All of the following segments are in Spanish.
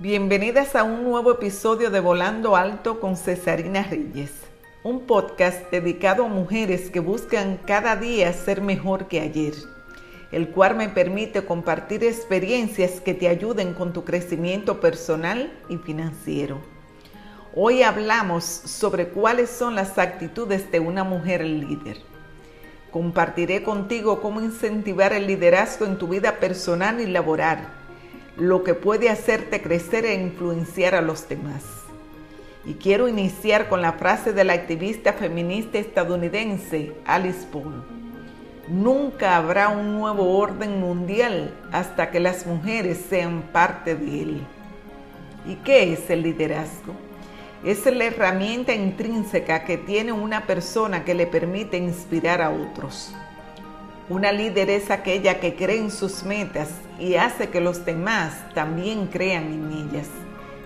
Bienvenidas a un nuevo episodio de Volando Alto con Cesarina Reyes, un podcast dedicado a mujeres que buscan cada día ser mejor que ayer, el cual me permite compartir experiencias que te ayuden con tu crecimiento personal y financiero. Hoy hablamos sobre cuáles son las actitudes de una mujer líder. Compartiré contigo cómo incentivar el liderazgo en tu vida personal y laboral lo que puede hacerte crecer e influenciar a los demás. Y quiero iniciar con la frase de la activista feminista estadounidense Alice Paul. Nunca habrá un nuevo orden mundial hasta que las mujeres sean parte de él. ¿Y qué es el liderazgo? Es la herramienta intrínseca que tiene una persona que le permite inspirar a otros. Una líder es aquella que cree en sus metas y hace que los demás también crean en ellas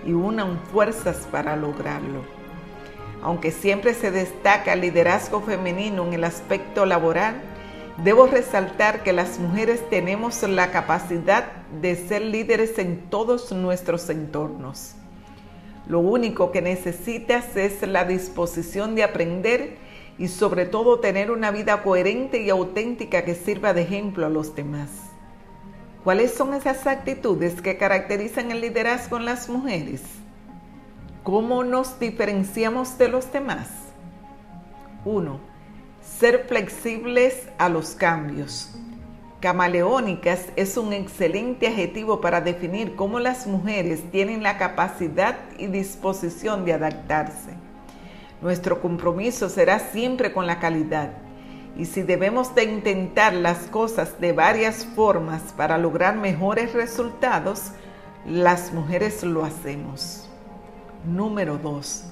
y unan fuerzas para lograrlo. Aunque siempre se destaca el liderazgo femenino en el aspecto laboral, debo resaltar que las mujeres tenemos la capacidad de ser líderes en todos nuestros entornos. Lo único que necesitas es la disposición de aprender y sobre todo tener una vida coherente y auténtica que sirva de ejemplo a los demás. ¿Cuáles son esas actitudes que caracterizan el liderazgo en las mujeres? ¿Cómo nos diferenciamos de los demás? 1. Ser flexibles a los cambios. Camaleónicas es un excelente adjetivo para definir cómo las mujeres tienen la capacidad y disposición de adaptarse. Nuestro compromiso será siempre con la calidad. Y si debemos de intentar las cosas de varias formas para lograr mejores resultados, las mujeres lo hacemos. Número 2.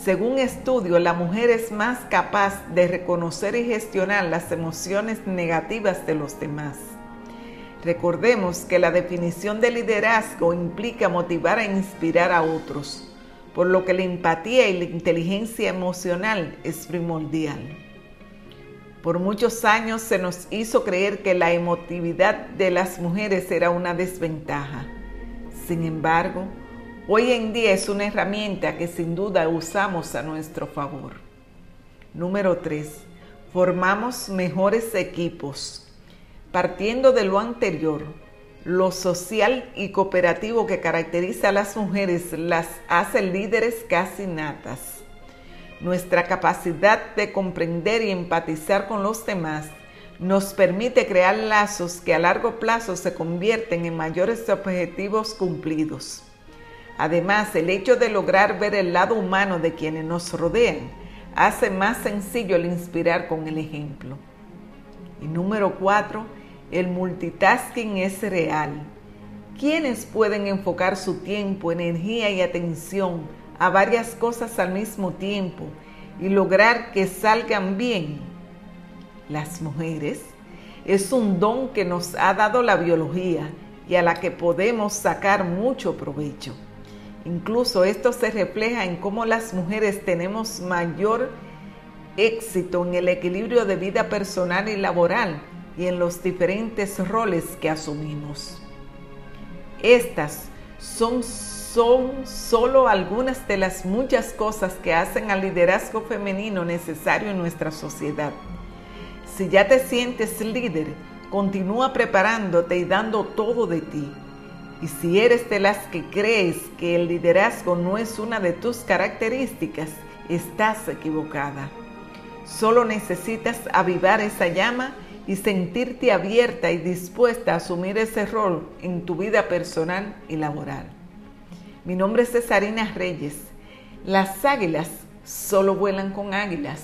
Según estudio, la mujer es más capaz de reconocer y gestionar las emociones negativas de los demás. Recordemos que la definición de liderazgo implica motivar e inspirar a otros por lo que la empatía y la inteligencia emocional es primordial. Por muchos años se nos hizo creer que la emotividad de las mujeres era una desventaja. Sin embargo, hoy en día es una herramienta que sin duda usamos a nuestro favor. Número 3. Formamos mejores equipos. Partiendo de lo anterior, lo social y cooperativo que caracteriza a las mujeres las hace líderes casi natas. Nuestra capacidad de comprender y empatizar con los demás nos permite crear lazos que a largo plazo se convierten en mayores objetivos cumplidos. Además, el hecho de lograr ver el lado humano de quienes nos rodean hace más sencillo el inspirar con el ejemplo. Y número cuatro, el multitasking es real. ¿Quiénes pueden enfocar su tiempo, energía y atención a varias cosas al mismo tiempo y lograr que salgan bien? Las mujeres. Es un don que nos ha dado la biología y a la que podemos sacar mucho provecho. Incluso esto se refleja en cómo las mujeres tenemos mayor éxito en el equilibrio de vida personal y laboral y en los diferentes roles que asumimos. Estas son, son solo algunas de las muchas cosas que hacen al liderazgo femenino necesario en nuestra sociedad. Si ya te sientes líder, continúa preparándote y dando todo de ti. Y si eres de las que crees que el liderazgo no es una de tus características, estás equivocada. Solo necesitas avivar esa llama y sentirte abierta y dispuesta a asumir ese rol en tu vida personal y laboral. Mi nombre es Cesarina Reyes. Las águilas solo vuelan con águilas.